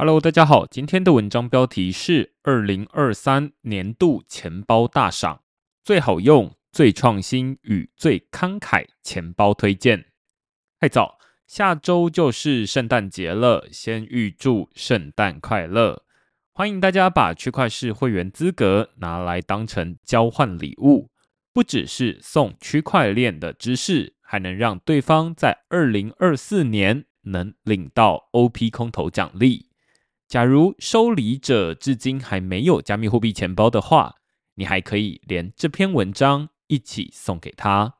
Hello，大家好，今天的文章标题是二零二三年度钱包大赏，最好用、最创新与最慷慨钱包推荐。太早，下周就是圣诞节了，先预祝圣诞快乐！欢迎大家把区块式会员资格拿来当成交换礼物，不只是送区块链的知识，还能让对方在二零二四年能领到 OP 空投奖励。假如收礼者至今还没有加密货币钱包的话，你还可以连这篇文章一起送给他。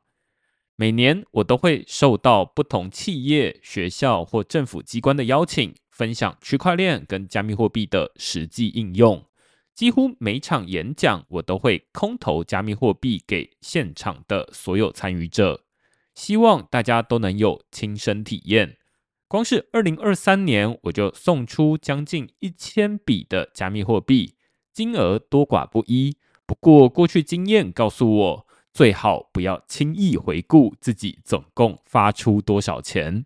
每年我都会受到不同企业、学校或政府机关的邀请，分享区块链跟加密货币的实际应用。几乎每场演讲，我都会空投加密货币给现场的所有参与者，希望大家都能有亲身体验。光是二零二三年，我就送出将近一千笔的加密货币，金额多寡不一。不过过去经验告诉我，最好不要轻易回顾自己总共发出多少钱。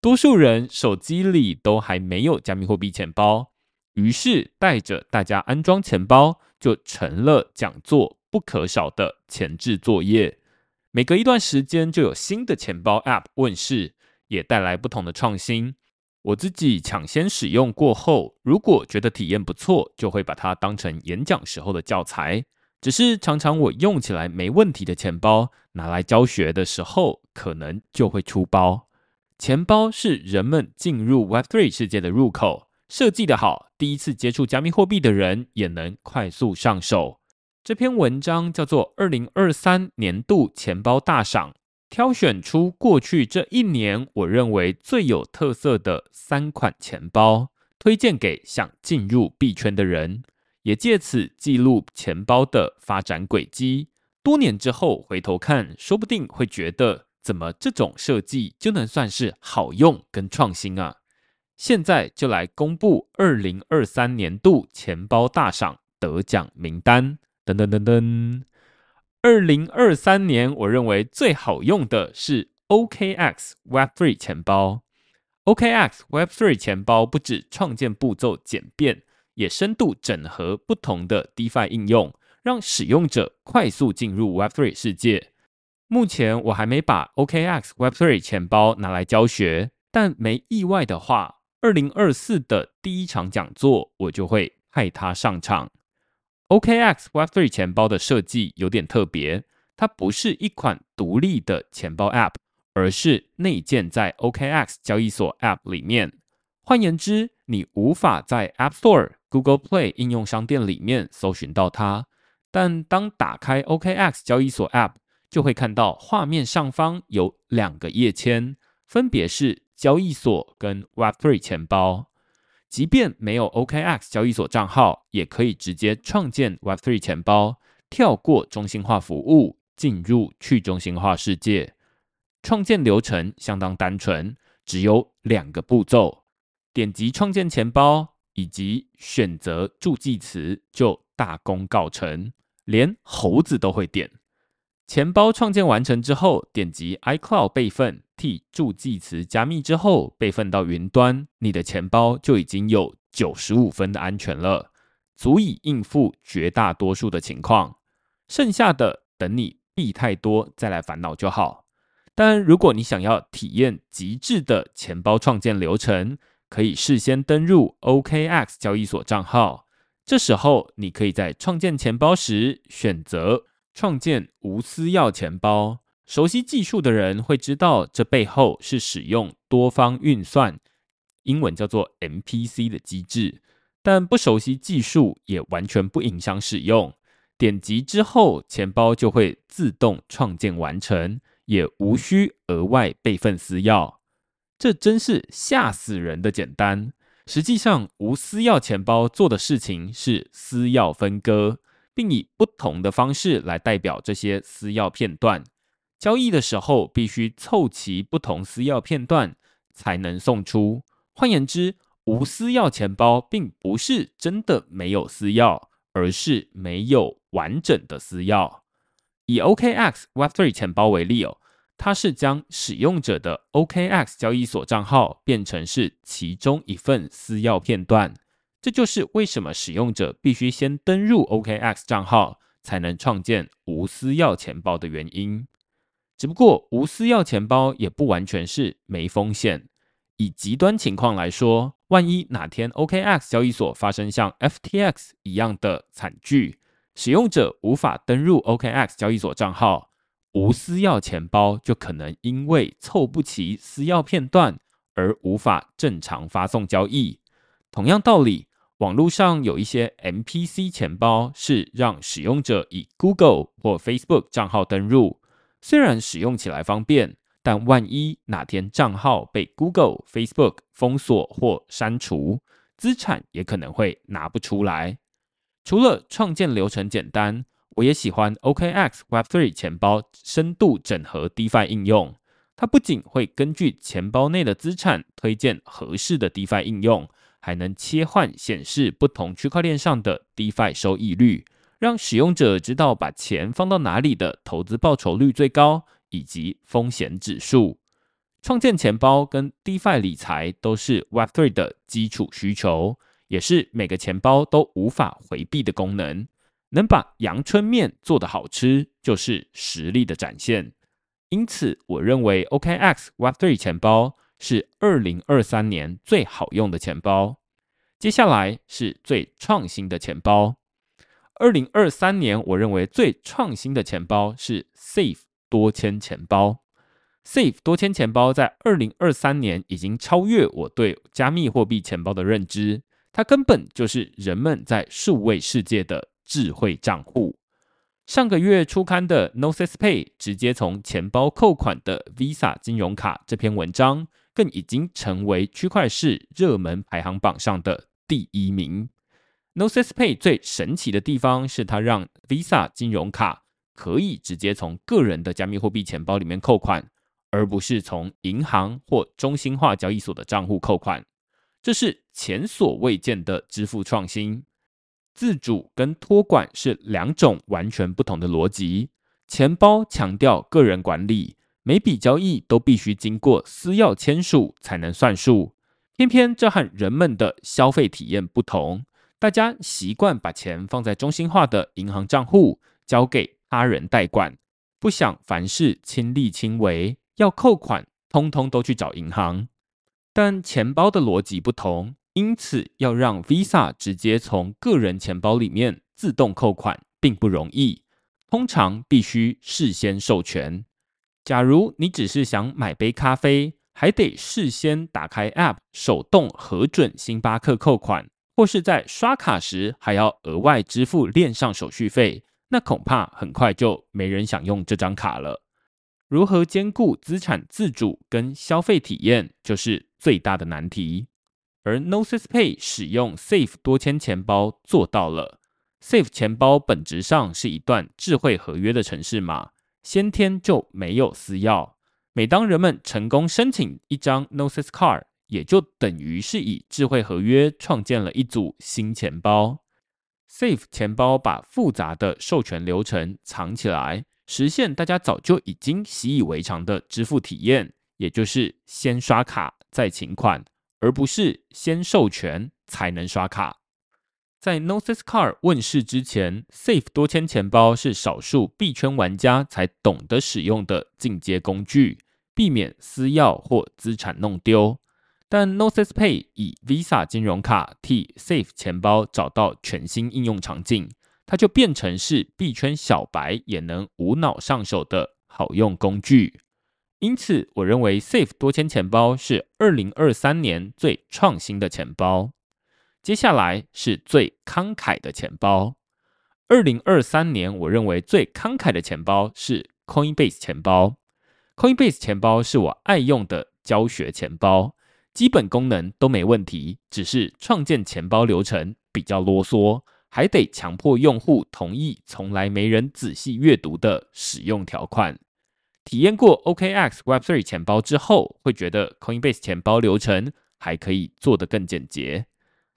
多数人手机里都还没有加密货币钱包，于是带着大家安装钱包，就成了讲座不可少的前置作业。每隔一段时间，就有新的钱包 App 问世。也带来不同的创新。我自己抢先使用过后，如果觉得体验不错，就会把它当成演讲时候的教材。只是常常我用起来没问题的钱包，拿来教学的时候，可能就会出包。钱包是人们进入 Web3 世界的入口，设计的好，第一次接触加密货币的人也能快速上手。这篇文章叫做《二零二三年度钱包大赏》。挑选出过去这一年我认为最有特色的三款钱包，推荐给想进入币圈的人，也借此记录钱包的发展轨迹。多年之后回头看，说不定会觉得，怎么这种设计就能算是好用跟创新啊？现在就来公布二零二三年度钱包大赏得奖名单，噔噔噔噔。二零二三年，我认为最好用的是 OKX Web3 钱包。OKX Web3 钱包不止创建步骤简便，也深度整合不同的 DeFi 应用，让使用者快速进入 Web3 世界。目前我还没把 OKX Web3 钱包拿来教学，但没意外的话，二零二四的第一场讲座我就会派它上场。OKX Web3 钱包的设计有点特别，它不是一款独立的钱包 App，而是内建在 OKX 交易所 App 里面。换言之，你无法在 App Store、Google Play 应用商店里面搜寻到它。但当打开 OKX 交易所 App，就会看到画面上方有两个页签，分别是交易所跟 Web3 钱包。即便没有 OKX 交易所账号，也可以直接创建 Web3 钱包，跳过中心化服务，进入去中心化世界。创建流程相当单纯，只有两个步骤：点击创建钱包以及选择助记词，就大功告成，连猴子都会点。钱包创建完成之后，点击 iCloud 备份，替助记词加密之后备份到云端，你的钱包就已经有九十五分的安全了，足以应付绝大多数的情况。剩下的等你币太多再来烦恼就好。但如果你想要体验极致的钱包创建流程，可以事先登入 OKX 交易所账号，这时候你可以在创建钱包时选择。创建无私钥钱包，熟悉技术的人会知道，这背后是使用多方运算（英文叫做 MPC） 的机制。但不熟悉技术也完全不影响使用。点击之后，钱包就会自动创建完成，也无需额外备份私钥。这真是吓死人的简单。实际上，无私钥钱包做的事情是私钥分割。并以不同的方式来代表这些私钥片段。交易的时候必须凑齐不同私钥片段才能送出。换言之，无私钥钱包并不是真的没有私钥，而是没有完整的私钥。以 OKX Web3 钱包为例哦，它是将使用者的 OKX 交易所账号变成是其中一份私钥片段。这就是为什么使用者必须先登入 OKX 账号，才能创建无私钥钱包的原因。只不过，无私钥钱包也不完全是没风险。以极端情况来说，万一哪天 OKX 交易所发生像 FTX 一样的惨剧，使用者无法登入 OKX 交易所账号，无私钥钱包就可能因为凑不齐私钥片段而无法正常发送交易。同样道理，网络上有一些 MPC 钱包是让使用者以 Google 或 Facebook 账号登入，虽然使用起来方便。但万一哪天账号被 Google、Facebook 封锁或删除，资产也可能会拿不出来。除了创建流程简单，我也喜欢 OKX Web3 钱包深度整合 DeFi 应用。它不仅会根据钱包内的资产推荐合适的 DeFi 应用，还能切换显示不同区块链上的 DeFi 收益率，让使用者知道把钱放到哪里的投资报酬率最高。以及风险指数，创建钱包跟 DeFi 理财都是 Web3 的基础需求，也是每个钱包都无法回避的功能。能把阳春面做得好吃，就是实力的展现。因此，我认为 OKX Web3 钱包是二零二三年最好用的钱包。接下来是最创新的钱包。二零二三年，我认为最创新的钱包是 Safe。多签钱包，Safe 多签钱包在二零二三年已经超越我对加密货币钱包的认知。它根本就是人们在数位世界的智慧账户。上个月初刊的 Noce Pay 直接从钱包扣款的 Visa 金融卡这篇文章，更已经成为区块市热门排行榜上的第一名。Noces Pay 最神奇的地方是它让 Visa 金融卡。可以直接从个人的加密货币钱包里面扣款，而不是从银行或中心化交易所的账户扣款。这是前所未见的支付创新。自主跟托管是两种完全不同的逻辑。钱包强调个人管理，每笔交易都必须经过私钥签署才能算数。偏偏这和人们的消费体验不同，大家习惯把钱放在中心化的银行账户，交给。他人代管，不想凡事亲力亲为，要扣款，通通都去找银行。但钱包的逻辑不同，因此要让 Visa 直接从个人钱包里面自动扣款，并不容易。通常必须事先授权。假如你只是想买杯咖啡，还得事先打开 App 手动核准星巴克扣款，或是在刷卡时还要额外支付链上手续费。那恐怕很快就没人想用这张卡了。如何兼顾资产自主跟消费体验，就是最大的难题。而 Noces Pay 使用 Safe 多签钱包做到了。Safe 钱包本质上是一段智慧合约的程式码，先天就没有私钥。每当人们成功申请一张 Noces Card，也就等于是以智慧合约创建了一组新钱包。Safe 钱包把复杂的授权流程藏起来，实现大家早就已经习以为常的支付体验，也就是先刷卡再请款，而不是先授权才能刷卡。在 Noces Card 问世之前，Safe 多签钱包是少数币圈玩家才懂得使用的进阶工具，避免私钥或资产弄丢。但 Noces Pay 以 Visa 金融卡替 Safe 钱包找到全新应用场景，它就变成是币圈小白也能无脑上手的好用工具。因此，我认为 Safe 多签钱包是二零二三年最创新的钱包。接下来是最慷慨的钱包。二零二三年，我认为最慷慨的钱包是 Coinbase 钱包。Coinbase 钱包是我爱用的教学钱包。基本功能都没问题，只是创建钱包流程比较啰嗦，还得强迫用户同意从来没人仔细阅读的使用条款。体验过 OKX Web3 钱包之后，会觉得 Coinbase 钱包流程还可以做得更简洁。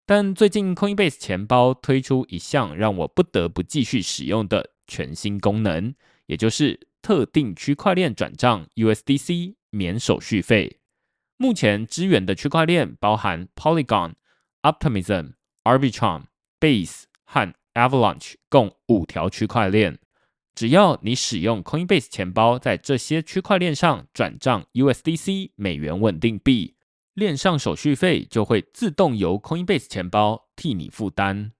但最近 Coinbase 钱包推出一项让我不得不继续使用的全新功能，也就是特定区块链转账 USDC 免手续费。目前支援的区块链包含 Polygon、Optimism、Arbitrum、Base 和 Avalanche，共五条区块链。只要你使用 Coinbase 钱包在这些区块链上转账 USDC 美元稳定币，链上手续费就会自动由 Coinbase 钱包替你负担。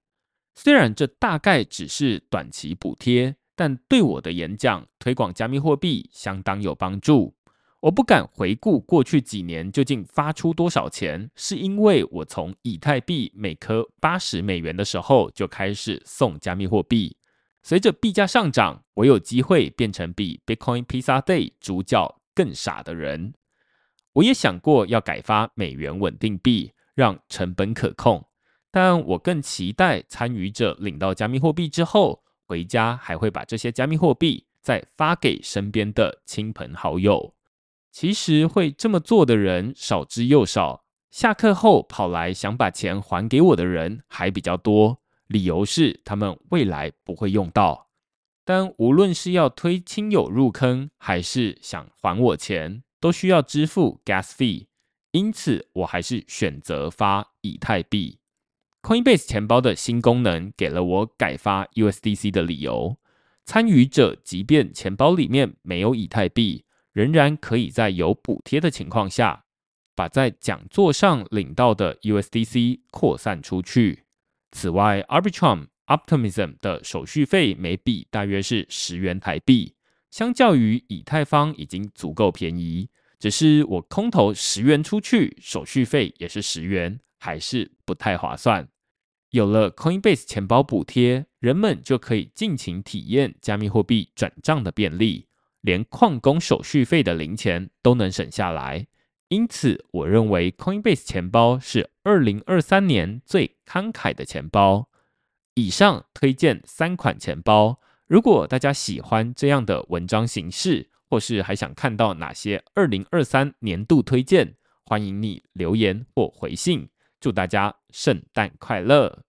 虽然这大概只是短期补贴，但对我的演讲推广加密货币相当有帮助。我不敢回顾过去几年究竟发出多少钱，是因为我从以太币每颗八十美元的时候就开始送加密货币。随着币价上涨，我有机会变成比 Bitcoin Pizza Day 主角更傻的人。我也想过要改发美元稳定币，让成本可控，但我更期待参与者领到加密货币之后，回家还会把这些加密货币再发给身边的亲朋好友。其实会这么做的人少之又少，下课后跑来想把钱还给我的人还比较多。理由是他们未来不会用到。但无论是要推亲友入坑，还是想还我钱，都需要支付 gas fee。因此，我还是选择发以太币。Coinbase 钱包的新功能给了我改发 USDC 的理由。参与者即便钱包里面没有以太币。仍然可以在有补贴的情况下，把在讲座上领到的 USDC 扩散出去。此外，Arbitrum Optimism 的手续费每笔大约是十元台币，相较于以太坊已经足够便宜。只是我空投十元出去，手续费也是十元，还是不太划算。有了 Coinbase 钱包补贴，人们就可以尽情体验加密货币转账的便利。连矿工手续费的零钱都能省下来，因此我认为 Coinbase 钱包是二零二三年最慷慨的钱包。以上推荐三款钱包，如果大家喜欢这样的文章形式，或是还想看到哪些二零二三年度推荐，欢迎你留言或回信。祝大家圣诞快乐！